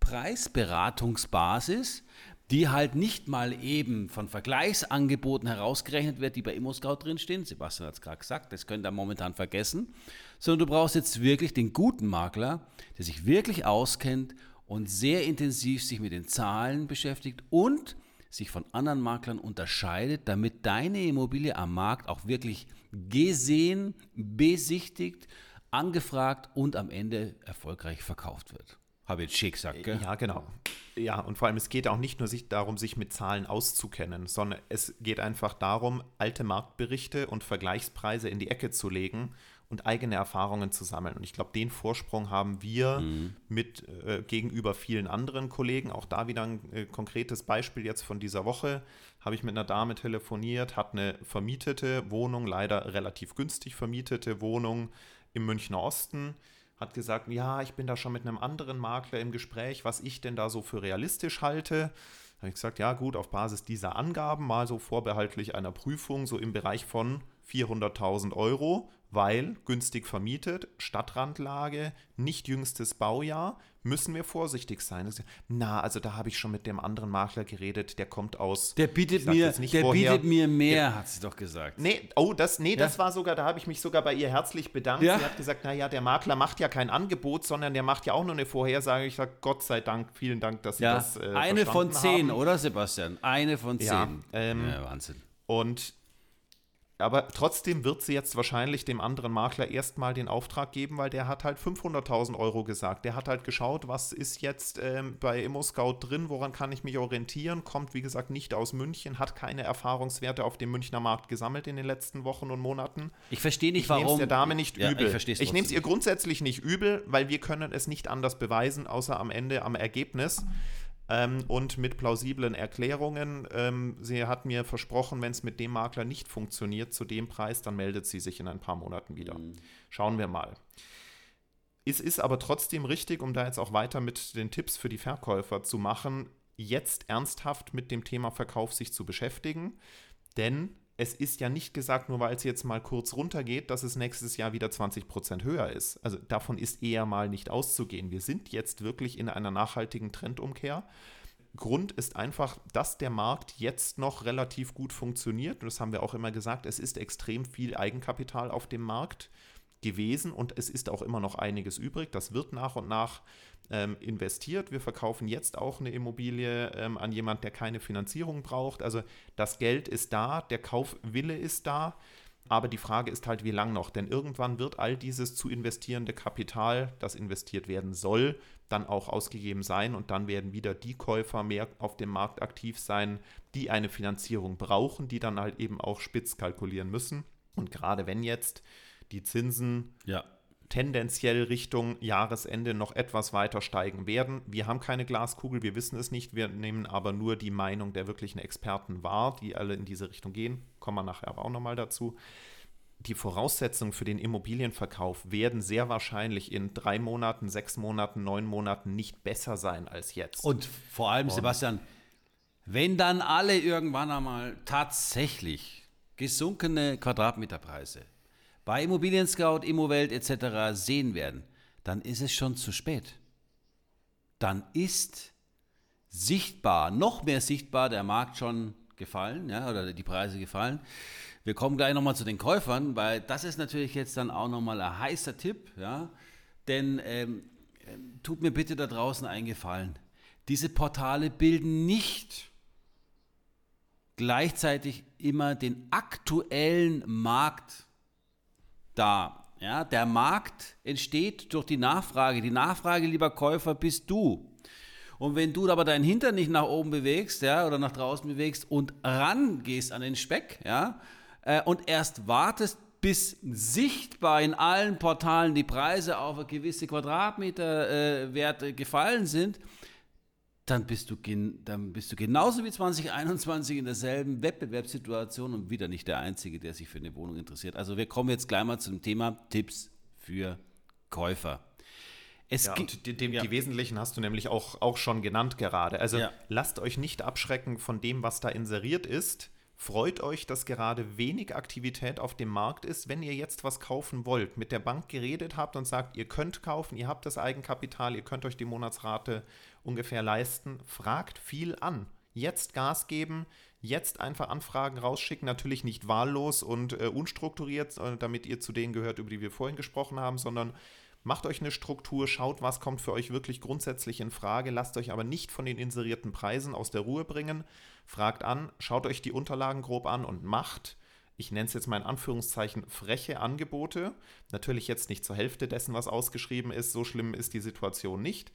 S3: Preisberatungsbasis, die halt nicht mal eben von Vergleichsangeboten herausgerechnet wird, die bei ImmoScout drinstehen. Sebastian hat es gerade gesagt, das könnt ihr momentan vergessen. Sondern du brauchst jetzt wirklich den guten Makler, der sich wirklich auskennt und sehr intensiv sich mit den Zahlen beschäftigt und sich von anderen Maklern unterscheidet, damit deine Immobilie am Markt auch wirklich gesehen, besichtigt, angefragt und am Ende erfolgreich verkauft wird. Habe ich schick gesagt, gell?
S1: Ja, genau. Ja, und vor allem, es geht auch nicht nur sich darum, sich mit Zahlen auszukennen, sondern es geht einfach darum, alte Marktberichte und Vergleichspreise in die Ecke zu legen und eigene Erfahrungen zu sammeln. Und ich glaube, den Vorsprung haben wir mhm. mit äh, gegenüber vielen anderen Kollegen. Auch da wieder ein äh, konkretes Beispiel jetzt von dieser Woche. Habe ich mit einer Dame telefoniert, hat eine vermietete Wohnung, leider relativ günstig vermietete Wohnung im Münchner Osten. Hat gesagt, ja, ich bin da schon mit einem anderen Makler im Gespräch, was ich denn da so für realistisch halte. Da habe ich gesagt, ja gut, auf Basis dieser Angaben mal so vorbehaltlich einer Prüfung, so im Bereich von 400.000 Euro weil günstig vermietet, Stadtrandlage, nicht jüngstes Baujahr, müssen wir vorsichtig sein. Na, also da habe ich schon mit dem anderen Makler geredet, der kommt aus.
S3: Der bietet mir, der woher, bietet mir mehr, der, hat sie doch gesagt.
S1: Nee, oh, das, nee, ja. das war sogar, da habe ich mich sogar bei ihr herzlich bedankt. Ja. Sie hat gesagt, naja, der Makler macht ja kein Angebot, sondern der macht ja auch nur eine Vorhersage. Ich sage, Gott sei Dank, vielen Dank, dass Sie ja. das.
S3: Äh, Eine von zehn, haben. oder Sebastian? Eine von zehn.
S1: Ähm, ja Wahnsinn. Und aber trotzdem wird sie jetzt wahrscheinlich dem anderen Makler erstmal den Auftrag geben, weil der hat halt 500.000 Euro gesagt. Der hat halt geschaut, was ist jetzt ähm, bei ImmoScout drin, woran kann ich mich orientieren, kommt wie gesagt nicht aus München, hat keine Erfahrungswerte auf dem Münchner Markt gesammelt in den letzten Wochen und Monaten.
S3: Ich verstehe nicht, ich warum. Ich
S1: nehme es der Dame nicht ja, übel. Ich, ich nehme es ihr grundsätzlich nicht übel, weil wir können es nicht anders beweisen, außer am Ende am Ergebnis ähm, und mit plausiblen Erklärungen. Ähm, sie hat mir versprochen, wenn es mit dem Makler nicht funktioniert zu dem Preis, dann meldet sie sich in ein paar Monaten wieder. Mhm. Schauen wir mal. Es ist aber trotzdem richtig, um da jetzt auch weiter mit den Tipps für die Verkäufer zu machen, jetzt ernsthaft mit dem Thema Verkauf sich zu beschäftigen. Denn es ist ja nicht gesagt, nur weil es jetzt mal kurz runtergeht, dass es nächstes Jahr wieder 20 Prozent höher ist. Also davon ist eher mal nicht auszugehen. Wir sind jetzt wirklich in einer nachhaltigen Trendumkehr. Grund ist einfach, dass der Markt jetzt noch relativ gut funktioniert. Und das haben wir auch immer gesagt, es ist extrem viel Eigenkapital auf dem Markt. Gewesen und es ist auch immer noch einiges übrig. Das wird nach und nach ähm, investiert. Wir verkaufen jetzt auch eine Immobilie ähm, an jemand, der keine Finanzierung braucht. Also das Geld ist da, der Kaufwille ist da. Aber die Frage ist halt, wie lang noch? Denn irgendwann wird all dieses zu investierende Kapital, das investiert werden soll, dann auch ausgegeben sein und dann werden wieder die Käufer mehr auf dem Markt aktiv sein, die eine Finanzierung brauchen, die dann halt eben auch spitz kalkulieren müssen. Und gerade wenn jetzt die Zinsen ja tendenziell Richtung Jahresende noch etwas weiter steigen werden. Wir haben keine Glaskugel, wir wissen es nicht, wir nehmen aber nur die Meinung der wirklichen Experten wahr, die alle in diese Richtung gehen. Kommen wir nachher aber auch nochmal dazu. Die Voraussetzungen für den Immobilienverkauf werden sehr wahrscheinlich in drei Monaten, sechs Monaten, neun Monaten nicht besser sein als jetzt.
S3: Und vor allem, Und Sebastian, wenn dann alle irgendwann einmal tatsächlich gesunkene Quadratmeterpreise bei Immobilien Scout, Immowelt etc. sehen werden, dann ist es schon zu spät. Dann ist sichtbar, noch mehr sichtbar, der Markt schon gefallen, ja, oder die Preise gefallen. Wir kommen gleich nochmal zu den Käufern, weil das ist natürlich jetzt dann auch nochmal ein heißer Tipp, ja, denn ähm, tut mir bitte da draußen einen Gefallen. Diese Portale bilden nicht gleichzeitig immer den aktuellen Markt da. Ja, der Markt entsteht durch die Nachfrage. Die Nachfrage, lieber Käufer, bist du. Und wenn du aber deinen Hintern nicht nach oben bewegst, ja, oder nach draußen bewegst und rangehst an den Speck, ja, äh, und erst wartest, bis sichtbar in allen Portalen die Preise auf gewisse Quadratmeterwerte äh, gefallen sind, dann bist, du dann bist du genauso wie 2021 in derselben Wettbewerbssituation und wieder nicht der Einzige, der sich für eine Wohnung interessiert. Also wir kommen jetzt gleich mal zum Thema Tipps für Käufer.
S1: Es ja, gibt, die, die, ja. die, wesentlichen hast du nämlich auch, auch schon genannt gerade. Also ja. lasst euch nicht abschrecken von dem, was da inseriert ist. Freut euch, dass gerade wenig Aktivität auf dem Markt ist, wenn ihr jetzt was kaufen wollt, mit der Bank geredet habt und sagt, ihr könnt kaufen, ihr habt das Eigenkapital, ihr könnt euch die Monatsrate ungefähr leisten, fragt viel an. Jetzt Gas geben, jetzt einfach Anfragen rausschicken, natürlich nicht wahllos und äh, unstrukturiert, äh, damit ihr zu denen gehört, über die wir vorhin gesprochen haben, sondern Macht euch eine Struktur, schaut, was kommt für euch wirklich grundsätzlich in Frage, lasst euch aber nicht von den inserierten Preisen aus der Ruhe bringen. Fragt an, schaut euch die Unterlagen grob an und macht, ich nenne es jetzt mal in Anführungszeichen, freche Angebote. Natürlich jetzt nicht zur Hälfte dessen, was ausgeschrieben ist, so schlimm ist die Situation nicht.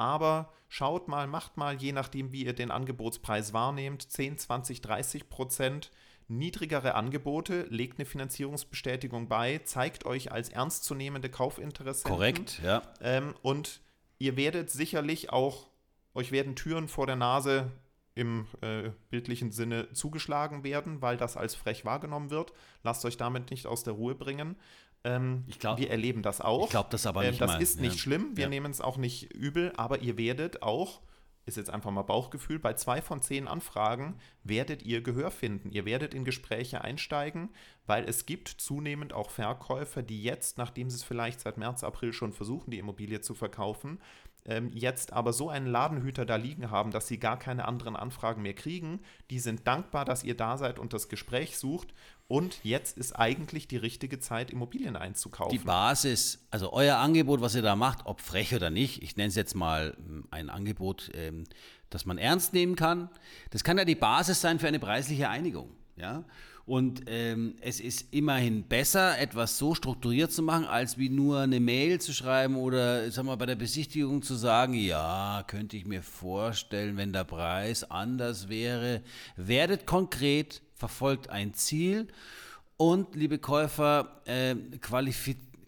S1: Aber schaut mal, macht mal, je nachdem, wie ihr den Angebotspreis wahrnehmt, 10, 20, 30 Prozent niedrigere Angebote, legt eine Finanzierungsbestätigung bei, zeigt euch als ernstzunehmende Kaufinteressenten.
S3: Korrekt, ja.
S1: Ähm, und ihr werdet sicherlich auch, euch werden Türen vor der Nase im äh, bildlichen Sinne zugeschlagen werden, weil das als frech wahrgenommen wird. Lasst euch damit nicht aus der Ruhe bringen. Ähm, glaub, wir erleben das auch.
S3: Ich glaube das aber ähm, nicht.
S1: Ähm, das
S3: mal.
S1: ist nicht ja. schlimm. Wir ja. nehmen es auch nicht übel, aber ihr werdet auch ist jetzt einfach mal Bauchgefühl, bei zwei von zehn Anfragen werdet ihr Gehör finden. Ihr werdet in Gespräche einsteigen, weil es gibt zunehmend auch Verkäufer, die jetzt, nachdem sie es vielleicht seit März, April schon versuchen, die Immobilie zu verkaufen, ähm, jetzt aber so einen Ladenhüter da liegen haben, dass sie gar keine anderen Anfragen mehr kriegen. Die sind dankbar, dass ihr da seid und das Gespräch sucht. Und jetzt ist eigentlich die richtige Zeit, Immobilien einzukaufen.
S3: Die Basis, also euer Angebot, was ihr da macht, ob frech oder nicht, ich nenne es jetzt mal hm, ein Angebot, ähm, das man ernst nehmen kann. Das kann ja die Basis sein für eine preisliche Einigung. Ja? Und ähm, es ist immerhin besser, etwas so strukturiert zu machen, als wie nur eine Mail zu schreiben oder sag mal, bei der Besichtigung zu sagen, ja, könnte ich mir vorstellen, wenn der Preis anders wäre. Werdet konkret, verfolgt ein Ziel und, liebe Käufer, äh,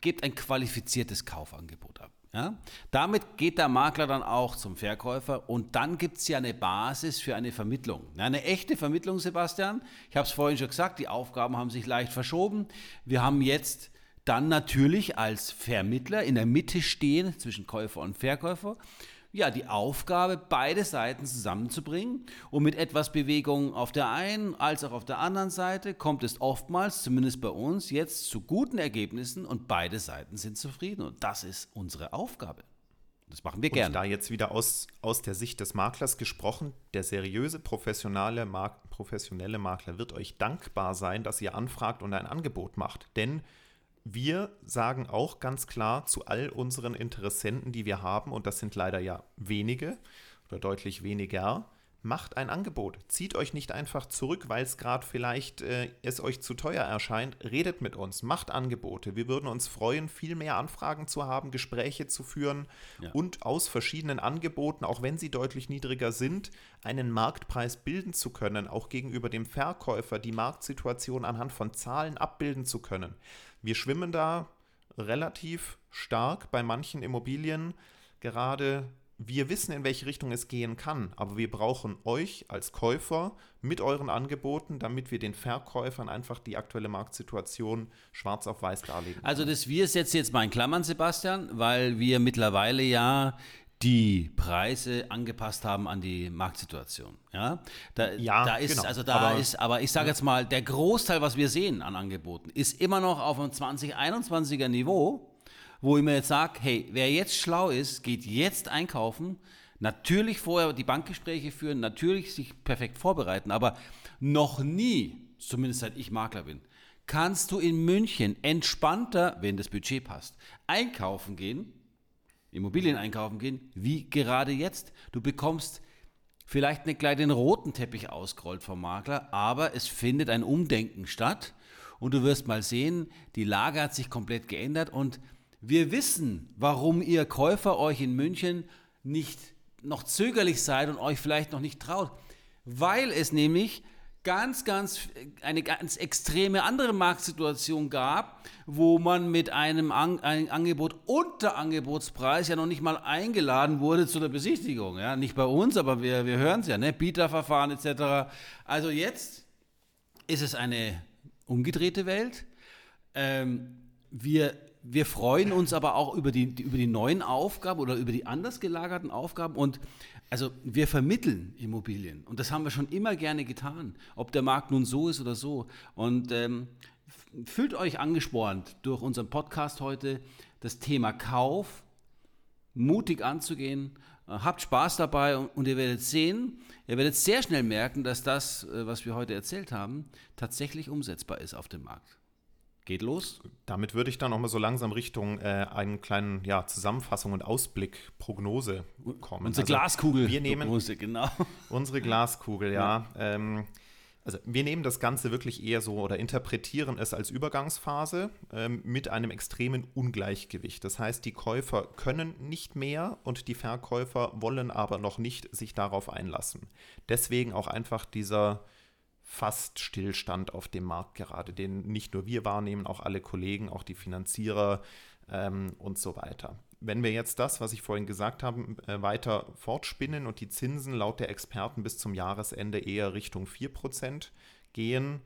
S3: gebt ein qualifiziertes Kaufangebot ab. Ja? Damit geht der Makler dann auch zum Verkäufer und dann gibt es ja eine Basis für eine Vermittlung. Eine echte Vermittlung, Sebastian. Ich habe es vorhin schon gesagt, die Aufgaben haben sich leicht verschoben. Wir haben jetzt dann natürlich als Vermittler in der Mitte stehen zwischen Käufer und Verkäufer ja, die Aufgabe, beide Seiten zusammenzubringen. Und mit etwas Bewegung auf der einen als auch auf der anderen Seite kommt es oftmals, zumindest bei uns, jetzt zu guten Ergebnissen und beide Seiten sind zufrieden. Und das ist unsere Aufgabe. Das machen wir gerne. Und
S1: da jetzt wieder aus, aus der Sicht des Maklers gesprochen, der seriöse, professionelle, Mark, professionelle Makler wird euch dankbar sein, dass ihr anfragt und ein Angebot macht. Denn wir sagen auch ganz klar zu all unseren Interessenten, die wir haben, und das sind leider ja wenige oder deutlich weniger, macht ein Angebot. Zieht euch nicht einfach zurück, weil es gerade vielleicht äh, es euch zu teuer erscheint. Redet mit uns, macht Angebote. Wir würden uns freuen, viel mehr Anfragen zu haben, Gespräche zu führen ja. und aus verschiedenen Angeboten, auch wenn sie deutlich niedriger sind, einen Marktpreis bilden zu können, auch gegenüber dem Verkäufer die Marktsituation anhand von Zahlen abbilden zu können. Wir schwimmen da relativ stark bei manchen Immobilien, gerade wir wissen, in welche Richtung es gehen kann, aber wir brauchen euch als Käufer mit euren Angeboten, damit wir den Verkäufern einfach die aktuelle Marktsituation schwarz auf weiß darlegen.
S3: Können. Also das wir setzt jetzt mal in Klammern, Sebastian, weil wir mittlerweile ja die Preise angepasst haben an die Marktsituation. Ja, da, ja, da ist, genau. also da aber, ist, aber ich sage jetzt mal, der Großteil, was wir sehen an Angeboten, ist immer noch auf einem 2021er Niveau wo ich mir jetzt sage, hey, wer jetzt schlau ist, geht jetzt einkaufen, natürlich vorher die Bankgespräche führen, natürlich sich perfekt vorbereiten, aber noch nie, zumindest seit ich Makler bin, kannst du in München entspannter, wenn das Budget passt, einkaufen gehen, Immobilien einkaufen gehen, wie gerade jetzt. Du bekommst vielleicht einen kleinen roten Teppich ausgerollt vom Makler, aber es findet ein Umdenken statt und du wirst mal sehen, die Lage hat sich komplett geändert und wir wissen, warum ihr Käufer euch in München nicht noch zögerlich seid und euch vielleicht noch nicht traut. Weil es nämlich ganz, ganz, eine ganz extreme andere Marktsituation gab, wo man mit einem, An einem Angebot unter Angebotspreis ja noch nicht mal eingeladen wurde zu der Besichtigung. Ja? Nicht bei uns, aber wir, wir hören es ja, ne? Bieterverfahren etc. Also jetzt ist es eine umgedrehte Welt. Ähm, wir wir freuen uns aber auch über die, über die neuen Aufgaben oder über die anders gelagerten Aufgaben und also wir vermitteln Immobilien und das haben wir schon immer gerne getan, ob der Markt nun so ist oder so. Und ähm, fühlt euch angespornt durch unseren Podcast heute, das Thema Kauf mutig anzugehen. Äh, habt Spaß dabei und, und ihr werdet sehen, ihr werdet sehr schnell merken, dass das, äh, was wir heute erzählt haben, tatsächlich umsetzbar ist auf dem Markt. Geht los.
S1: Damit würde ich dann auch mal so langsam Richtung äh, einen kleinen ja, Zusammenfassung und Ausblick, Prognose kommen.
S3: Unsere also Glaskugel.
S1: Wir nehmen Prognose, genau. Unsere Glaskugel, ja. ja. Ähm, also wir nehmen das Ganze wirklich eher so oder interpretieren es als Übergangsphase ähm, mit einem extremen Ungleichgewicht. Das heißt, die Käufer können nicht mehr und die Verkäufer wollen aber noch nicht sich darauf einlassen. Deswegen auch einfach dieser fast Stillstand auf dem Markt gerade, den nicht nur wir wahrnehmen, auch alle Kollegen, auch die Finanzierer ähm, und so weiter. Wenn wir jetzt das, was ich vorhin gesagt habe, äh, weiter fortspinnen und die Zinsen laut der Experten bis zum Jahresende eher Richtung 4% gehen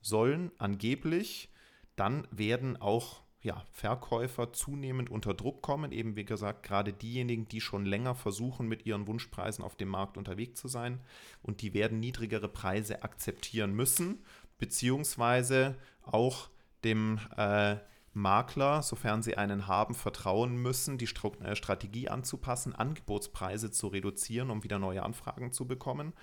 S1: sollen, angeblich, dann werden auch ja, Verkäufer zunehmend unter Druck kommen. Eben wie gesagt, gerade diejenigen, die schon länger versuchen, mit ihren Wunschpreisen auf dem Markt unterwegs zu sein. Und die werden niedrigere Preise akzeptieren müssen, beziehungsweise auch dem äh, Makler, sofern sie einen haben, vertrauen müssen, die äh, Strategie anzupassen, Angebotspreise zu reduzieren, um wieder neue Anfragen zu bekommen.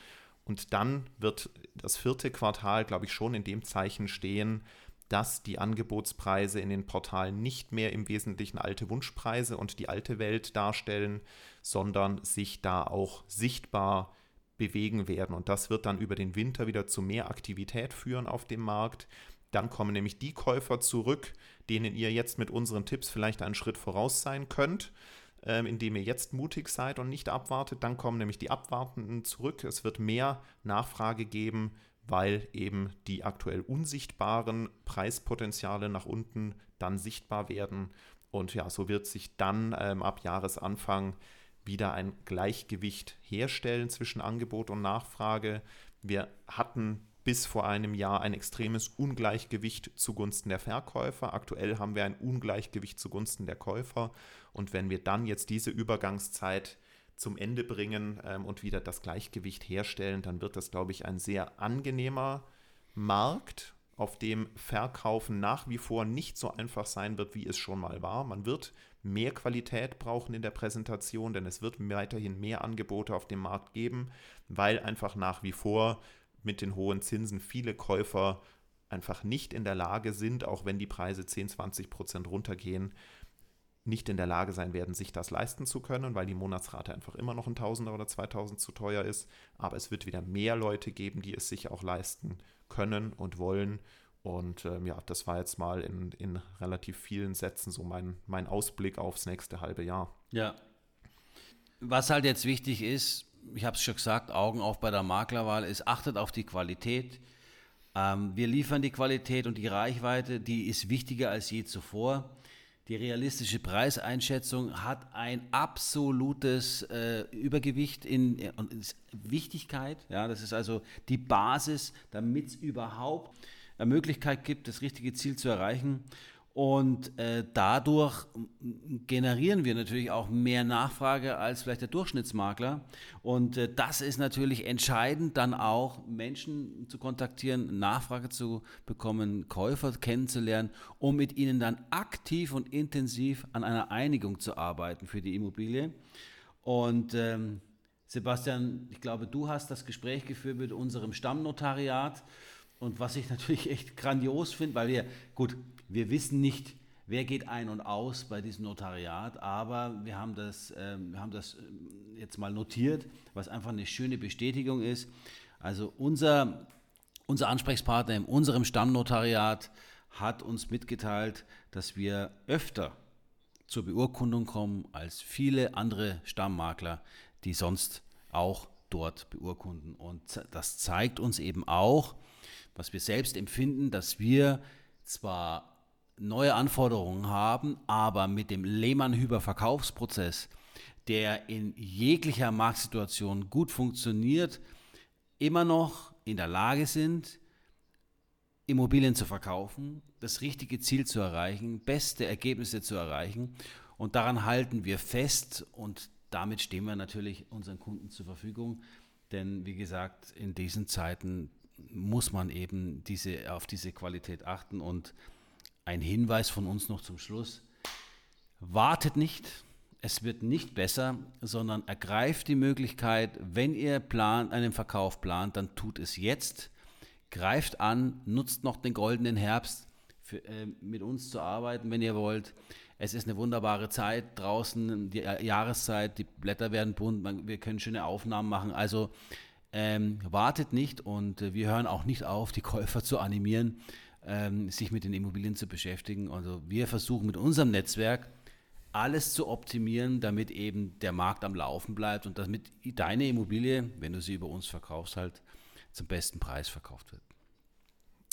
S1: Und dann wird das vierte Quartal, glaube ich, schon in dem Zeichen stehen, dass die Angebotspreise in den Portalen nicht mehr im Wesentlichen alte Wunschpreise und die alte Welt darstellen, sondern sich da auch sichtbar bewegen werden. Und das wird dann über den Winter wieder zu mehr Aktivität führen auf dem Markt. Dann kommen nämlich die Käufer zurück, denen ihr jetzt mit unseren Tipps vielleicht einen Schritt voraus sein könnt, ähm, indem ihr jetzt mutig seid und nicht abwartet. Dann kommen nämlich die Abwartenden zurück. Es wird mehr Nachfrage geben weil eben die aktuell unsichtbaren Preispotenziale nach unten dann sichtbar werden. Und ja, so wird sich dann ähm, ab Jahresanfang wieder ein Gleichgewicht herstellen zwischen Angebot und Nachfrage. Wir hatten bis vor einem Jahr ein extremes Ungleichgewicht zugunsten der Verkäufer. Aktuell haben wir ein Ungleichgewicht zugunsten der Käufer. Und wenn wir dann jetzt diese Übergangszeit zum Ende bringen ähm, und wieder das Gleichgewicht herstellen, dann wird das, glaube ich, ein sehr angenehmer Markt, auf dem Verkaufen nach wie vor nicht so einfach sein wird, wie es schon mal war. Man wird mehr Qualität brauchen in der Präsentation, denn es wird weiterhin mehr Angebote auf dem Markt geben, weil einfach nach wie vor mit den hohen Zinsen viele Käufer einfach nicht in der Lage sind, auch wenn die Preise 10, 20 Prozent runtergehen, nicht in der Lage sein werden, sich das leisten zu können, weil die Monatsrate einfach immer noch ein Tausender oder 2000 zu teuer ist. Aber es wird wieder mehr Leute geben, die es sich auch leisten können und wollen. Und ähm, ja, das war jetzt mal in, in relativ vielen Sätzen so mein, mein Ausblick aufs nächste halbe Jahr.
S3: Ja. Was halt jetzt wichtig ist, ich habe es schon gesagt, Augen auf bei der Maklerwahl, ist achtet auf die Qualität. Ähm, wir liefern die Qualität und die Reichweite, die ist wichtiger als je zuvor. Die realistische Preiseinschätzung hat ein absolutes äh, Übergewicht in, in Wichtigkeit. Ja, das ist also die Basis, damit es überhaupt eine Möglichkeit gibt, das richtige Ziel zu erreichen. Und äh, dadurch generieren wir natürlich auch mehr Nachfrage als vielleicht der Durchschnittsmakler. Und äh, das ist natürlich entscheidend, dann auch Menschen zu kontaktieren, Nachfrage zu bekommen, Käufer kennenzulernen, um mit ihnen dann aktiv und intensiv an einer Einigung zu arbeiten für die Immobilie. Und ähm, Sebastian, ich glaube, du hast das Gespräch geführt mit unserem Stammnotariat. Und was ich natürlich echt grandios finde, weil wir, gut, wir wissen nicht, wer geht ein und aus bei diesem Notariat, aber wir haben das, äh, wir haben das ähm, jetzt mal notiert, was einfach eine schöne Bestätigung ist. Also unser, unser Ansprechpartner in unserem Stammnotariat hat uns mitgeteilt, dass wir öfter zur Beurkundung kommen als viele andere Stammmakler, die sonst auch dort beurkunden. Und das zeigt uns eben auch, was wir selbst empfinden, dass wir zwar neue Anforderungen haben, aber mit dem Lehmann-Hüber-Verkaufsprozess, der in jeglicher Marktsituation gut funktioniert, immer noch in der Lage sind, Immobilien zu verkaufen, das richtige Ziel zu erreichen, beste Ergebnisse zu erreichen. Und daran halten wir fest und damit stehen wir natürlich unseren Kunden zur Verfügung. Denn wie gesagt, in diesen Zeiten muss man eben diese, auf diese Qualität achten. Und ein Hinweis von uns noch zum Schluss. Wartet nicht, es wird nicht besser, sondern ergreift die Möglichkeit, wenn ihr plant, einen Verkauf plant, dann tut es jetzt. Greift an, nutzt noch den goldenen Herbst für, äh, mit uns zu arbeiten, wenn ihr wollt. Es ist eine wunderbare Zeit draußen, die Jahreszeit, die Blätter werden bunt, man, wir können schöne Aufnahmen machen. Also ähm, wartet nicht und äh, wir hören auch nicht auf, die Käufer zu animieren, ähm, sich mit den Immobilien zu beschäftigen. Also wir versuchen mit unserem Netzwerk alles zu optimieren, damit eben der Markt am Laufen bleibt und damit deine Immobilie, wenn du sie über uns verkaufst, halt zum besten Preis verkauft wird.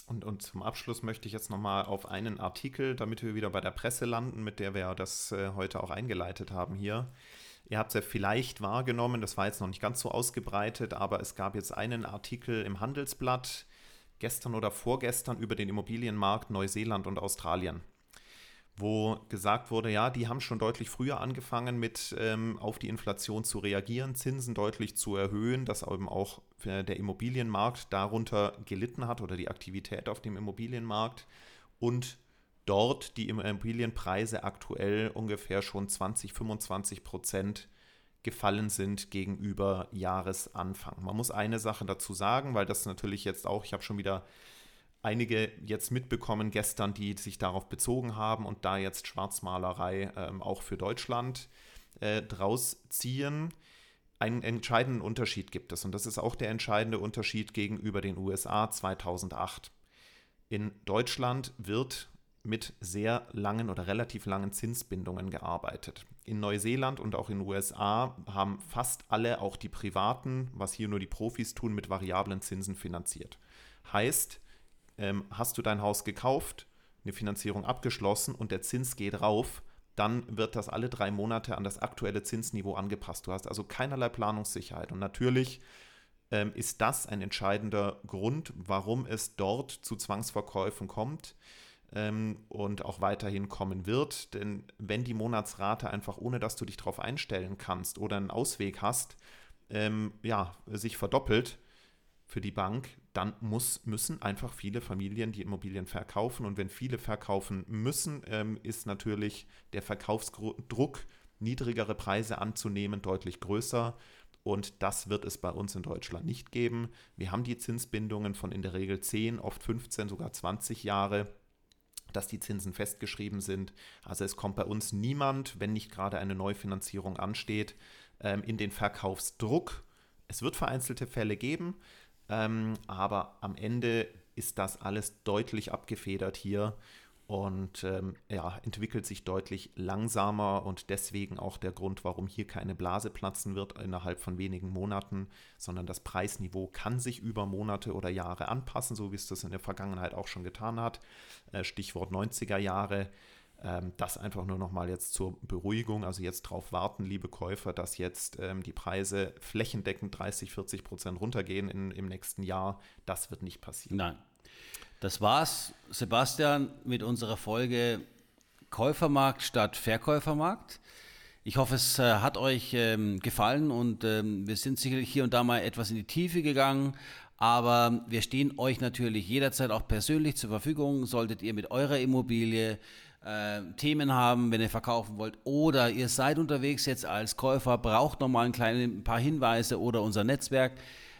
S1: Und, und zum Abschluss möchte ich jetzt nochmal auf einen Artikel, damit wir wieder bei der Presse landen, mit der wir das äh, heute auch eingeleitet haben hier, Ihr habt es ja vielleicht wahrgenommen, das war jetzt noch nicht ganz so ausgebreitet, aber es gab jetzt einen Artikel im Handelsblatt gestern oder vorgestern über den Immobilienmarkt Neuseeland und Australien, wo gesagt wurde, ja, die haben schon deutlich früher angefangen mit ähm, auf die Inflation zu reagieren, Zinsen deutlich zu erhöhen, dass eben auch der Immobilienmarkt darunter gelitten hat oder die Aktivität auf dem Immobilienmarkt und dort die Immobilienpreise aktuell ungefähr schon 20, 25 Prozent gefallen sind gegenüber Jahresanfang. Man muss eine Sache dazu sagen, weil das natürlich jetzt auch, ich habe schon wieder einige jetzt mitbekommen gestern, die sich darauf bezogen haben und da jetzt Schwarzmalerei ähm, auch für Deutschland äh, draus ziehen. Einen entscheidenden Unterschied gibt es und das ist auch der entscheidende Unterschied gegenüber den USA 2008. In Deutschland wird mit sehr langen oder relativ langen Zinsbindungen gearbeitet. In Neuseeland und auch in den USA haben fast alle, auch die Privaten, was hier nur die Profis tun, mit variablen Zinsen finanziert. Heißt, ähm, hast du dein Haus gekauft, eine Finanzierung abgeschlossen und der Zins geht rauf, dann wird das alle drei Monate an das aktuelle Zinsniveau angepasst. Du hast also keinerlei Planungssicherheit. Und natürlich ähm, ist das ein entscheidender Grund, warum es dort zu Zwangsverkäufen kommt und auch weiterhin kommen wird. Denn wenn die Monatsrate einfach, ohne dass du dich darauf einstellen kannst oder einen Ausweg hast, ähm, ja, sich verdoppelt für die Bank, dann muss, müssen einfach viele Familien die Immobilien verkaufen. Und wenn viele verkaufen müssen, ähm, ist natürlich der Verkaufsdruck, niedrigere Preise anzunehmen, deutlich größer. Und das wird es bei uns in Deutschland nicht geben. Wir haben die Zinsbindungen von in der Regel 10, oft 15, sogar 20 Jahre dass die Zinsen festgeschrieben sind. Also es kommt bei uns niemand, wenn nicht gerade eine Neufinanzierung ansteht, ähm, in den Verkaufsdruck. Es wird vereinzelte Fälle geben, ähm, aber am Ende ist das alles deutlich abgefedert hier und ähm, ja, entwickelt sich deutlich langsamer und deswegen auch der Grund, warum hier keine Blase platzen wird innerhalb von wenigen Monaten, sondern das Preisniveau kann sich über Monate oder Jahre anpassen, so wie es das in der Vergangenheit auch schon getan hat. Äh, Stichwort 90er Jahre. Ähm, das einfach nur nochmal jetzt zur Beruhigung, also jetzt darauf warten, liebe Käufer, dass jetzt ähm, die Preise flächendeckend 30, 40 Prozent runtergehen in, im nächsten Jahr. Das wird nicht passieren.
S3: Nein. Das war's, Sebastian, mit unserer Folge Käufermarkt statt Verkäufermarkt. Ich hoffe, es äh, hat euch ähm, gefallen und ähm, wir sind sicherlich hier und da mal etwas in die Tiefe gegangen, aber wir stehen euch natürlich jederzeit auch persönlich zur Verfügung. Solltet ihr mit eurer Immobilie äh, Themen haben, wenn ihr verkaufen wollt oder ihr seid unterwegs jetzt als Käufer, braucht nochmal ein, ein paar Hinweise oder unser Netzwerk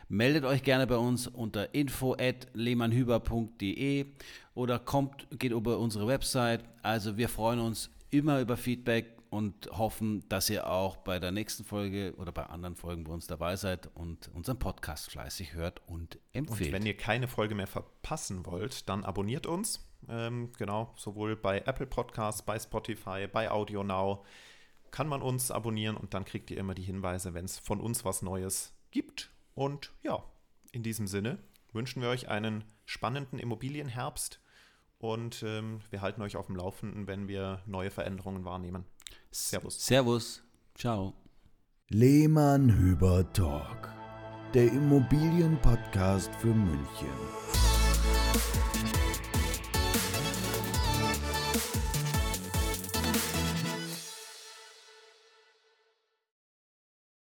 S3: Meldet euch gerne bei uns unter info@lehmannhüber.de oder kommt, geht über unsere Website. Also wir freuen uns immer über Feedback und hoffen, dass ihr auch bei der nächsten Folge oder bei anderen Folgen bei uns dabei seid und unseren Podcast fleißig hört und empfehlt.
S1: Und wenn ihr keine Folge mehr verpassen wollt, dann abonniert uns. Ähm, genau, sowohl bei Apple Podcasts, bei Spotify, bei Audio Now kann man uns abonnieren und dann kriegt ihr immer die Hinweise, wenn es von uns was Neues gibt. Und ja, in diesem Sinne wünschen wir euch einen spannenden Immobilienherbst und ähm, wir halten euch auf dem Laufenden, wenn wir neue Veränderungen wahrnehmen.
S3: Servus. Servus. Ciao.
S2: Lehmann Hüber Talk, der Immobilienpodcast für München.